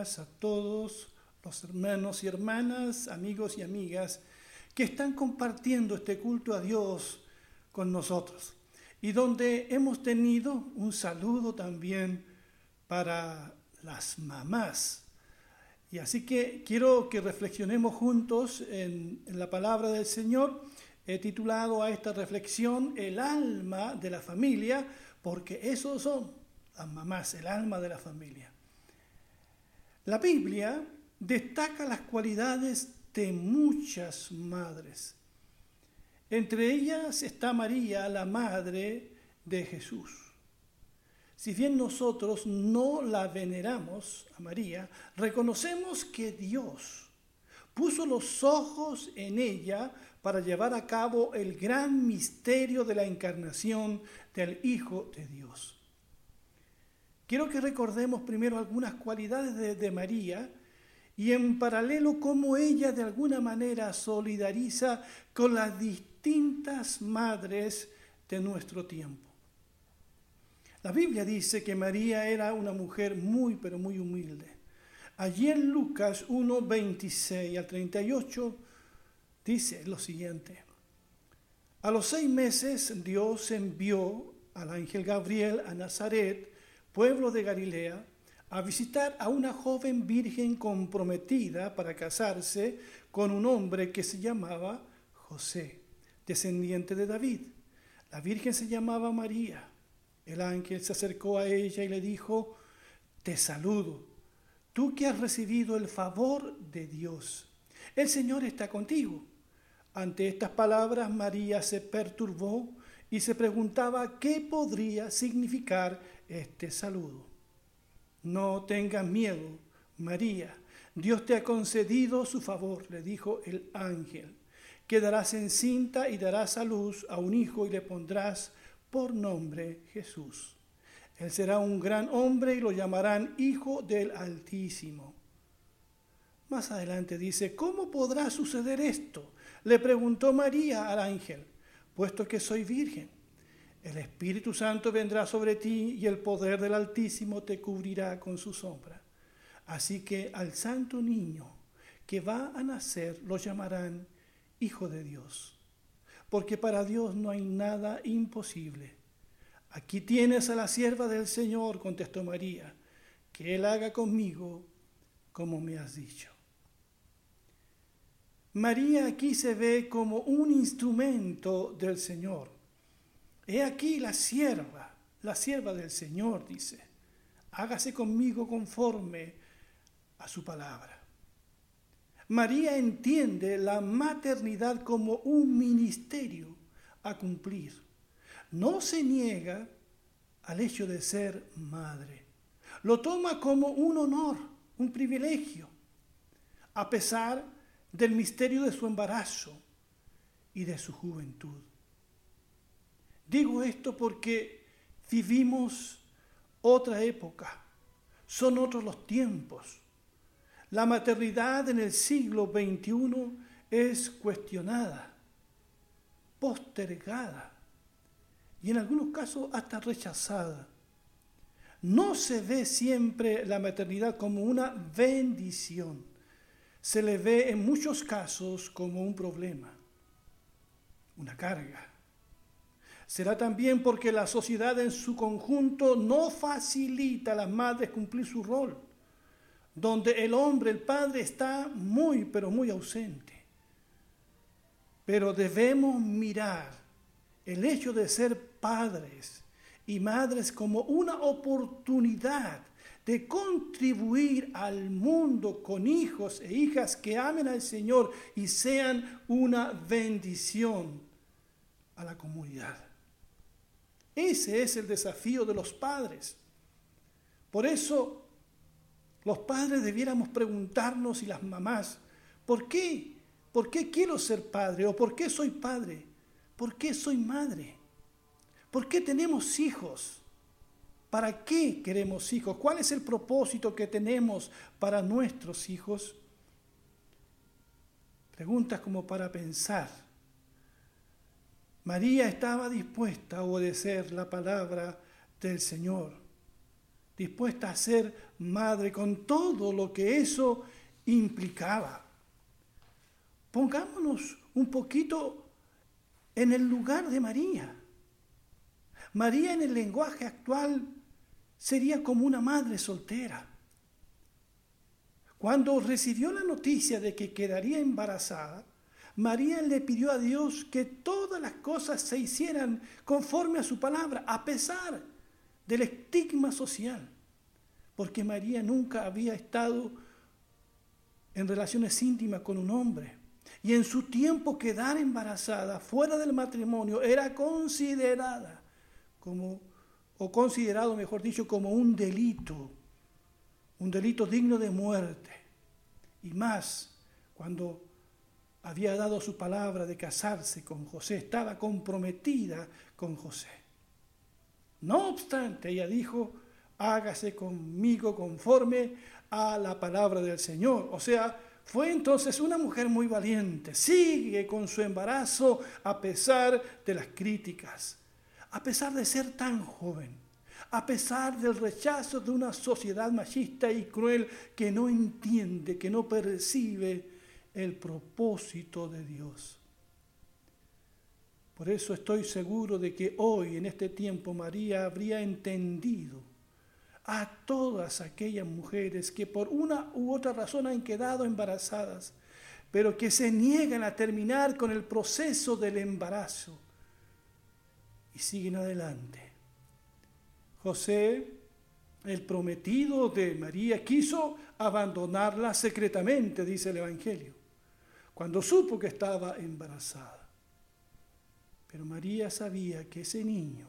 a todos los hermanos y hermanas, amigos y amigas que están compartiendo este culto a Dios con nosotros y donde hemos tenido un saludo también para las mamás. Y así que quiero que reflexionemos juntos en, en la palabra del Señor. He titulado a esta reflexión El alma de la familia, porque esos son las mamás, el alma de la familia. La Biblia destaca las cualidades de muchas madres. Entre ellas está María, la madre de Jesús. Si bien nosotros no la veneramos a María, reconocemos que Dios puso los ojos en ella para llevar a cabo el gran misterio de la encarnación del Hijo de Dios. Quiero que recordemos primero algunas cualidades de, María y en paralelo cómo ella de alguna manera solidariza con las distintas madres de nuestro tiempo. La Biblia dice que María era una mujer muy, pero muy humilde. Allí en Lucas 1, 26 al 38 dice lo siguiente. A los seis meses Dios envió al ángel Gabriel a Nazaret, pueblo de Galilea, a visitar a una joven virgen comprometida para casarse con un hombre que se llamaba José, descendiente de David. La virgen se llamaba María. El ángel se acercó a ella y le dijo, te saludo, tú que has recibido el favor de Dios. El Señor está contigo. Ante estas palabras María se perturbó y se preguntaba qué podría significar este saludo. No tengas miedo, María, Dios te ha concedido su favor, le dijo el ángel. Quedarás encinta y darás a luz a un hijo y le pondrás por nombre Jesús. Él será un gran hombre y lo llamarán Hijo del Altísimo. Más adelante dice, ¿cómo podrá suceder esto? Le preguntó María al ángel, puesto que soy virgen. El Espíritu Santo vendrá sobre ti y el poder del Altísimo te cubrirá con su sombra. Así que al santo niño que va a nacer lo llamarán Hijo de Dios, porque para Dios no hay nada imposible. Aquí tienes a la sierva del Señor, contestó María, que Él haga conmigo como me has dicho. María aquí se ve como un instrumento del Señor. He aquí la sierva, la sierva del Señor, dice, hágase conmigo conforme a su palabra. María entiende la maternidad como un ministerio a cumplir. No se niega al hecho de ser madre. Lo toma como un honor, un privilegio, a pesar de del misterio de su embarazo y de su juventud. Digo esto porque vivimos otra época, son otros los tiempos. La maternidad en el siglo XXI es cuestionada, postergada y en algunos casos hasta rechazada. No se ve siempre la maternidad como una bendición se le ve en muchos casos como un problema, una carga. Será también porque la sociedad en su conjunto no facilita a las madres cumplir su rol, donde el hombre, el padre, está muy, pero muy ausente. Pero debemos mirar el hecho de ser padres y madres como una oportunidad de contribuir al mundo con hijos e hijas que amen al Señor y sean una bendición a la comunidad. Ese es el desafío de los padres. Por eso los padres debiéramos preguntarnos y las mamás, ¿por qué? ¿Por qué quiero ser padre? ¿O por qué soy padre? ¿Por qué soy madre? ¿Por qué tenemos hijos? ¿Para qué queremos hijos? ¿Cuál es el propósito que tenemos para nuestros hijos? Preguntas como para pensar. María estaba dispuesta a obedecer la palabra del Señor, dispuesta a ser madre con todo lo que eso implicaba. Pongámonos un poquito en el lugar de María. María en el lenguaje actual sería como una madre soltera. Cuando recibió la noticia de que quedaría embarazada, María le pidió a Dios que todas las cosas se hicieran conforme a su palabra, a pesar del estigma social, porque María nunca había estado en relaciones íntimas con un hombre. Y en su tiempo quedar embarazada fuera del matrimonio era considerada como, o considerado, mejor dicho, como un delito, un delito digno de muerte. Y más, cuando había dado su palabra de casarse con José, estaba comprometida con José. No obstante, ella dijo, hágase conmigo conforme a la palabra del Señor. O sea, fue entonces una mujer muy valiente, sigue con su embarazo a pesar de las críticas, a pesar de ser tan joven, a pesar del rechazo de una sociedad machista y cruel que no entiende, que no percibe el propósito de Dios. Por eso estoy seguro de que hoy, en este tiempo, María habría entendido a todas aquellas mujeres que por una u otra razón han quedado embarazadas, pero que se niegan a terminar con el proceso del embarazo y siguen adelante. José, el prometido de María, quiso abandonarla secretamente, dice el Evangelio, cuando supo que estaba embarazada. Pero María sabía que ese niño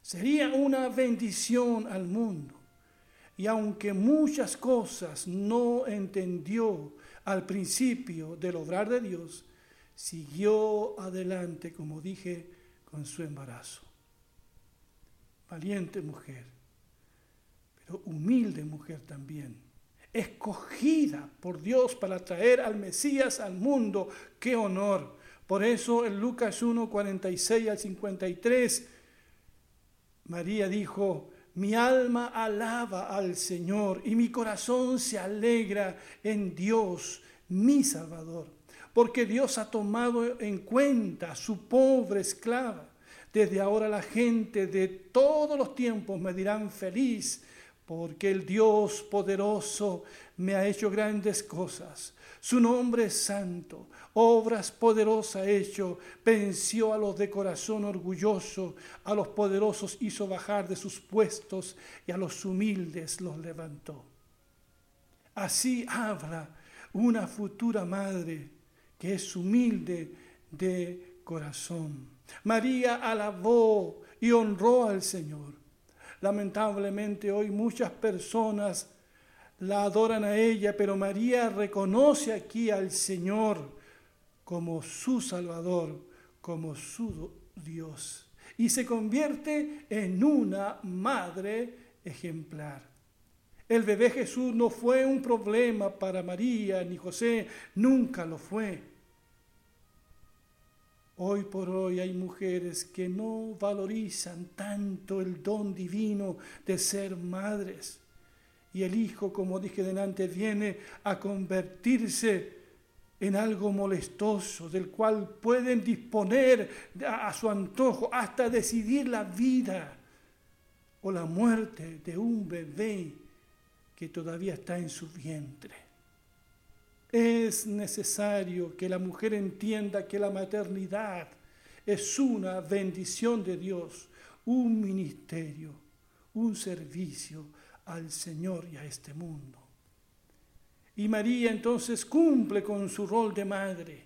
Sería una bendición al mundo. Y aunque muchas cosas no entendió al principio del obrar de Dios, siguió adelante, como dije, con su embarazo. Valiente mujer, pero humilde mujer también, escogida por Dios para traer al Mesías al mundo. ¡Qué honor! Por eso en Lucas 1, 46 al 53 María dijo, mi alma alaba al Señor y mi corazón se alegra en Dios, mi Salvador, porque Dios ha tomado en cuenta a su pobre esclava. Desde ahora la gente de todos los tiempos me dirán feliz, porque el Dios poderoso me ha hecho grandes cosas. Su nombre es santo obras poderosas hecho, venció a los de corazón orgulloso, a los poderosos hizo bajar de sus puestos y a los humildes los levantó. Así habla una futura madre que es humilde de corazón. María alabó y honró al Señor. Lamentablemente hoy muchas personas la adoran a ella, pero María reconoce aquí al Señor como su Salvador, como su Dios. Y se convierte en una madre ejemplar. El bebé Jesús no fue un problema para María ni José, nunca lo fue. Hoy por hoy hay mujeres que no valorizan tanto el don divino de ser madres. Y el Hijo, como dije delante, viene a convertirse en algo molestoso del cual pueden disponer a, su antojo hasta decidir la vida o la muerte de un bebé que todavía está en su vientre. Es necesario que la mujer entienda que la maternidad es una bendición de Dios, un ministerio, un servicio al Señor y a este mundo. Y María entonces cumple con su rol de madre.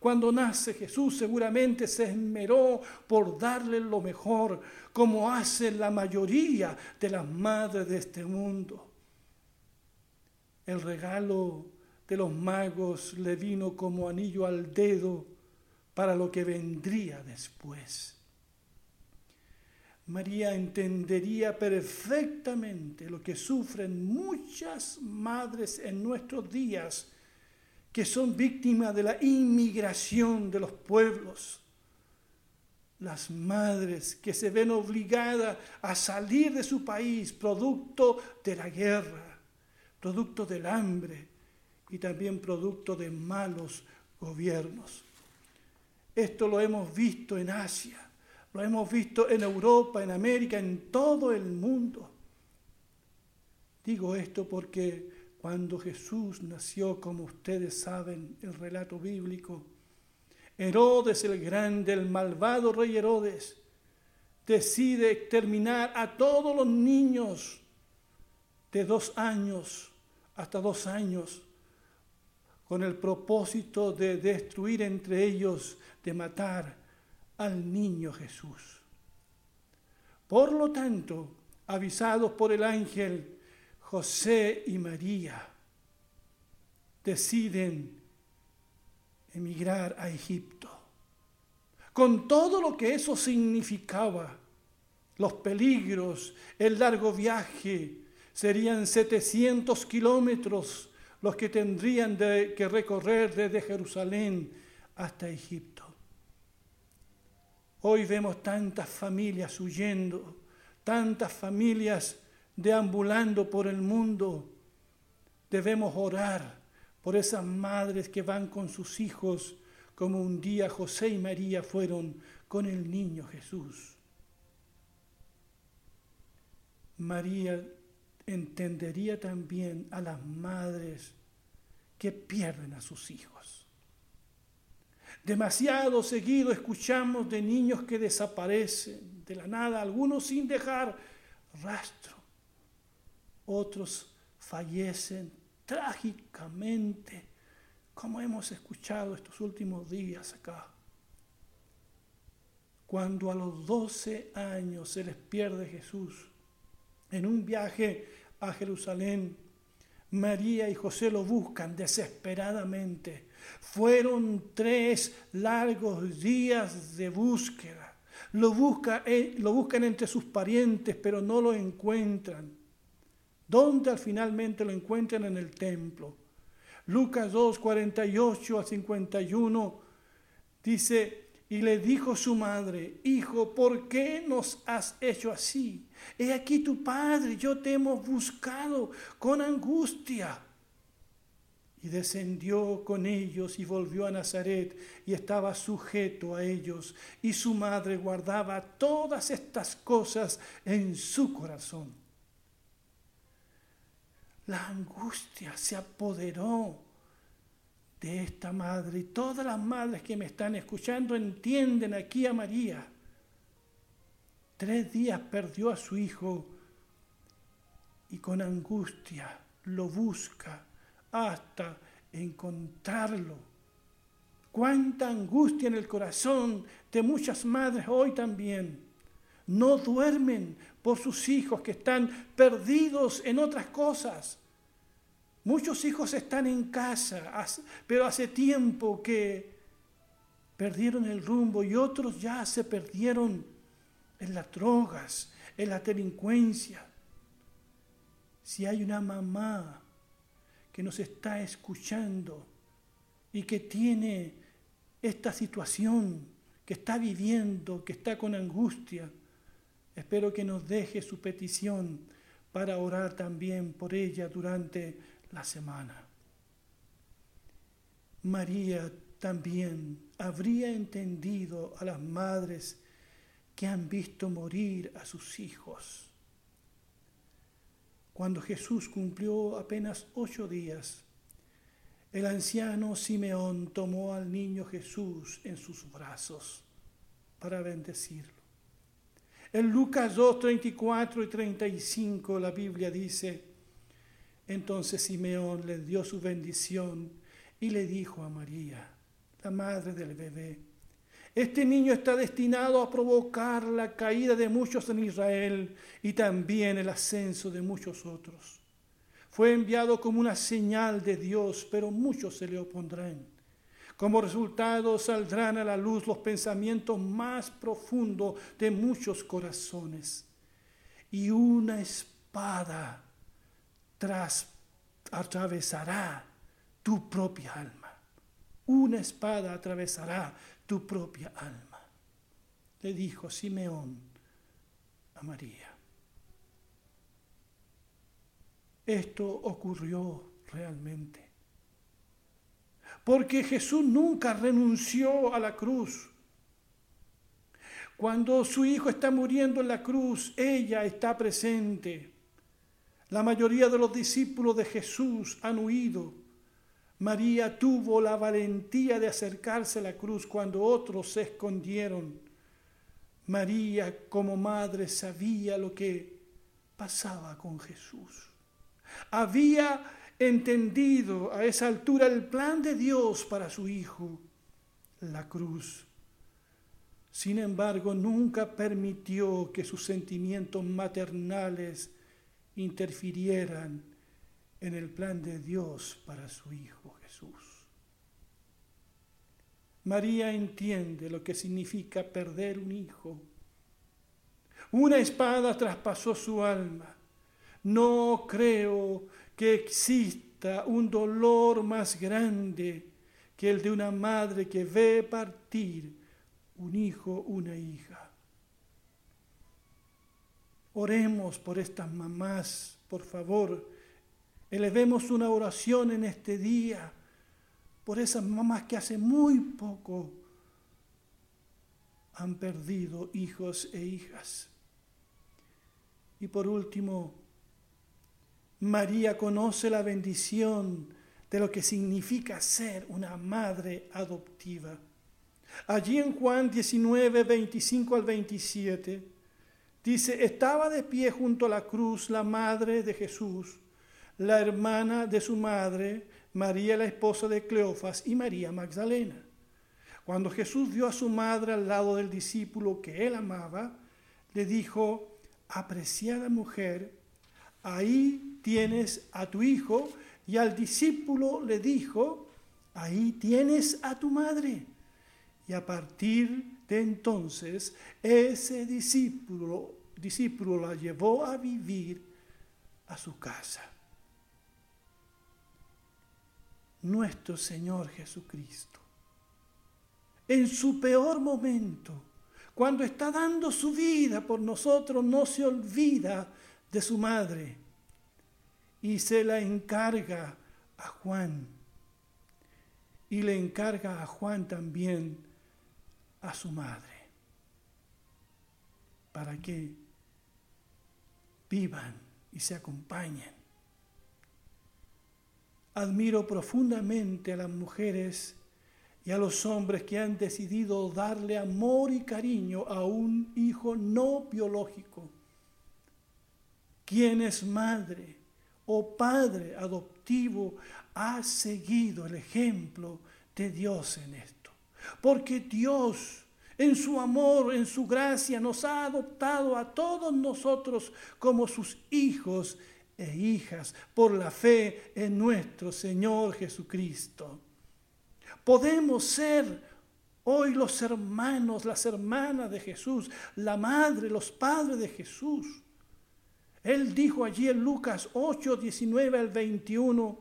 Cuando nace Jesús seguramente se esmeró por darle lo mejor, como hace la mayoría de las madres de este mundo. El regalo de los magos le vino como anillo al dedo para lo que vendría después. María entendería perfectamente lo que sufren muchas madres en nuestros días que son víctimas de la inmigración de los pueblos. las madres que se ven obligadas a salir de su país producto de la guerra, producto del hambre y también producto de malos gobiernos. Esto lo hemos visto en Asia, lo hemos visto en Europa, en América, en todo el mundo. Digo esto porque cuando Jesús nació, como ustedes saben, el relato bíblico, Herodes el grande, el malvado rey Herodes, decide exterminar a todos los niños de dos años hasta dos años con el propósito de destruir entre ellos, de matar al niño Jesús. Por lo tanto, avisados por el ángel, José y María deciden emigrar a Egipto, con todo lo que eso significaba, los peligros, el largo viaje, serían 700 kilómetros los que tendrían que recorrer desde Jerusalén hasta Egipto. Hoy vemos tantas familias huyendo, tantas familias deambulando por el mundo. Debemos orar por esas madres que van con sus hijos, como un día José y María fueron con el niño Jesús. María entendería también a las madres que pierden a sus hijos. Demasiado seguido escuchamos de niños que desaparecen de la nada, algunos sin dejar rastro, otros fallecen trágicamente, como hemos escuchado estos últimos días acá. Cuando a los 12 años se les pierde Jesús en un viaje a Jerusalén, María y José lo buscan desesperadamente. Fueron tres largos días de búsqueda. Lo, lo buscan entre sus parientes, pero no lo encuentran. ¿Dónde al finalmente lo encuentran en el templo? Lucas 2, 48 a 51 dice, y le dijo su madre, Hijo, ¿por qué nos has hecho así? He aquí tu padre, yo te hemos buscado con angustia. Y descendió con ellos y volvió a Nazaret y estaba sujeto a ellos. Y su madre guardaba todas estas cosas en su corazón la angustia se apoderó de esta madre. Y todas las madres que me están escuchando entienden aquí a María. Tres días perdió a su hijo y con angustia lo busca hasta encontrarlo. Cuánta angustia en el corazón de muchas madres hoy también. No duermen por sus hijos que están perdidos en otras cosas. Muchos hijos están en casa, pero hace tiempo que perdieron el rumbo y otros ya se perdieron en las drogas, en la delincuencia. Si hay una mamá que nos está escuchando y que tiene esta situación, que está viviendo, que está con angustia, espero que nos deje su petición para orar también por ella durante la semana. María también habría entendido a las madres que han visto morir a sus hijos. Cuando Jesús cumplió apenas ocho días, el anciano Simeón tomó al niño Jesús en sus brazos para bendecirlo. En Lucas 2, 34 y 35 la Biblia dice, entonces Simeón le dio su bendición y le dijo a María, la madre del bebé, este niño está destinado a provocar la caída de muchos en Israel y también el ascenso de muchos otros. Fue enviado como una señal de Dios, pero muchos se le opondrán. Como resultado saldrán a la luz los pensamientos más profundos de muchos corazones. Y una espada tras, atravesará tu propia alma. Una espada atravesará tu propia alma. le dijo Simeón a María. Esto ocurrió realmente. Porque Jesús nunca renunció a la cruz. Cuando su hijo está muriendo en la cruz, ella está presente. La mayoría de los discípulos de Jesús han huido. María tuvo la valentía de acercarse a la cruz cuando otros se escondieron. María como madre sabía lo que pasaba con Jesús. Había entendido a esa altura el plan de Dios para su hijo, la cruz. Sin embargo, nunca permitió que sus sentimientos maternales interfirieran en el plan de Dios para su Hijo Jesús. María entiende lo que significa perder un hijo. Una espada traspasó su alma. No creo que exista un dolor más grande que el de una madre que ve partir un hijo, una hija. Oremos por estas mamás, por favor. Elevemos una oración en este día por esas mamás que hace muy poco han perdido hijos e hijas. Y por último, María conoce la bendición de lo que significa ser una madre adoptiva. Allí en Juan 19, 25 al 27, dice, estaba de pie junto a la cruz la madre de Jesús, la hermana de su madre, María la esposa de Cleofas y María Magdalena. Cuando Jesús vio a su madre al lado del discípulo que él amaba, le dijo, apreciada mujer, ahí tienes a tu hijo, y al discípulo le dijo, ahí tienes a tu madre. Y a partir entonces, ese discípulo, discípulo la llevó a vivir a su casa. Nuestro Señor Jesucristo, en su peor momento, cuando está dando su vida por nosotros, no se olvida de su madre y se la encarga a Juan. Y le encarga a Juan también a su madre, para que vivan y se acompañen. Admiro profundamente a las mujeres y a los hombres que han decidido darle amor y cariño a un hijo no biológico. ¿Quién es madre o padre adoptivo ha seguido el ejemplo de Dios en esto? Porque Dios en su amor, en su gracia, nos ha adoptado a todos nosotros como sus hijos e hijas por la fe en nuestro Señor Jesucristo. Podemos ser hoy los hermanos, las hermanas de Jesús, la madre, los padres de Jesús. Él dijo allí en Lucas 8, 19 al 21,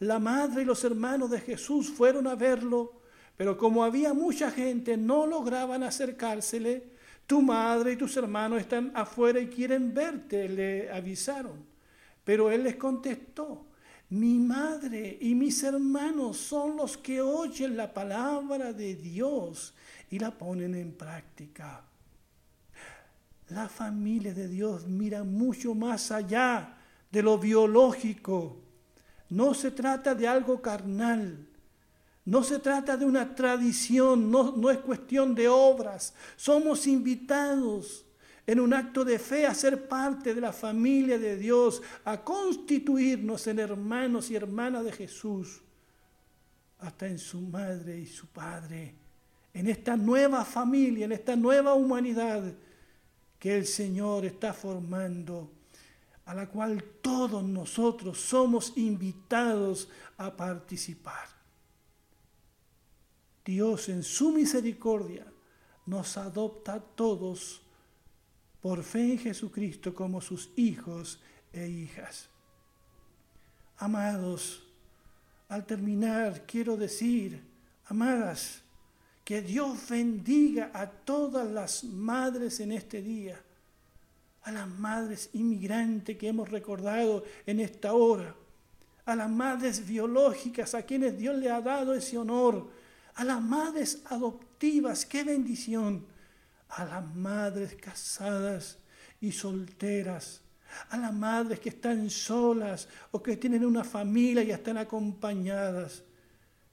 la madre y los hermanos de Jesús fueron a verlo, pero como había mucha gente, no lograban acercársele. Tu madre y tus hermanos están afuera y quieren verte, le avisaron. Pero él les contestó, mi madre y mis hermanos son los que oyen la palabra de Dios y la ponen en práctica. La familia de Dios mira mucho más allá de lo biológico. No se trata de algo carnal. No se trata de una tradición, no, es cuestión de obras. Somos invitados en un acto de fe a ser parte de la familia de Dios, a constituirnos en hermanos y hermanas de Jesús, hasta en su madre y su padre, en esta nueva familia, en esta nueva humanidad que el Señor está formando, a la cual todos nosotros somos invitados a participar. Dios en su misericordia nos adopta a todos por fe en Jesucristo como sus hijos e hijas. Amados, al terminar quiero decir, amadas, Que Dios bendiga a todas las madres en este día, a las madres inmigrantes que hemos recordado en esta hora, a las madres biológicas a quienes Dios le ha dado ese honor, a las madres adoptivas, qué bendición, a las madres casadas y solteras, a las madres que están solas o que tienen una familia y están acompañadas.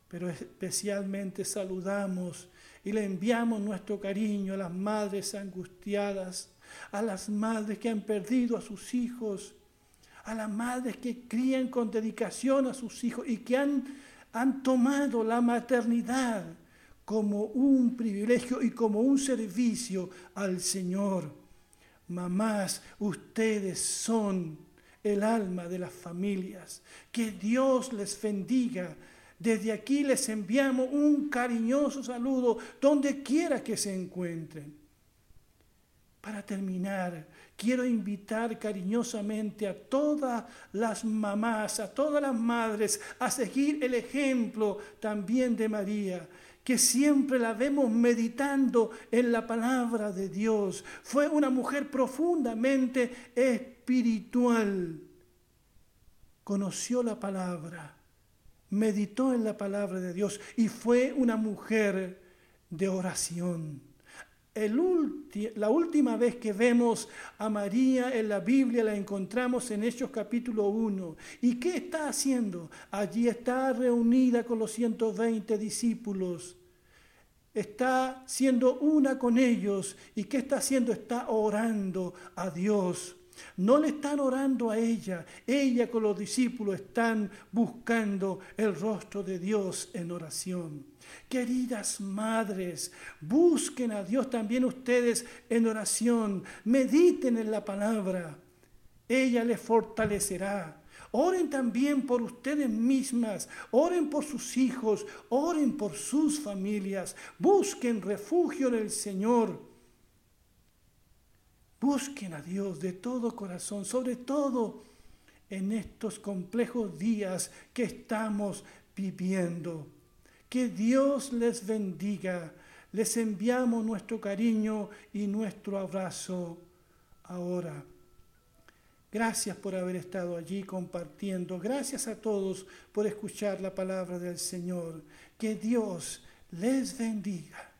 Pero especialmente saludamos y le enviamos nuestro cariño a las madres angustiadas, a las madres que han perdido a sus hijos, a las madres que crían con dedicación a sus hijos y que han, han tomado la maternidad como un privilegio y como un servicio al Señor. Mamás, ustedes son el alma de las familias. Que Dios les bendiga. Desde aquí les enviamos un cariñoso saludo donde quiera que se encuentren. Para terminar, quiero invitar cariñosamente a todas las mamás, a todas las madres, a seguir el ejemplo también de María que siempre la vemos meditando en la palabra de Dios. Fue una mujer profundamente espiritual. Conoció la palabra, meditó en la palabra de Dios y fue una mujer de oración. La última vez que vemos a María en la Biblia la encontramos en Hechos capítulo 1. ¿Y qué está haciendo? Allí está reunida con los 120 discípulos. Está siendo una con ellos. ¿Y qué está haciendo? Está orando a Dios. No le están orando a ella. Ella con los discípulos están buscando el rostro de Dios en oración. Queridas madres, busquen a Dios también ustedes en oración. Mediten en la palabra. Ella les fortalecerá. Oren también por ustedes mismas, oren por sus hijos, oren por sus familias, busquen refugio en el Señor. Busquen a Dios de todo corazón, sobre todo en estos complejos días que estamos viviendo. Que Dios les bendiga. Les enviamos nuestro cariño y nuestro abrazo ahora. Gracias por haber estado allí compartiendo. Gracias a todos por escuchar la palabra del Señor. Que Dios les bendiga.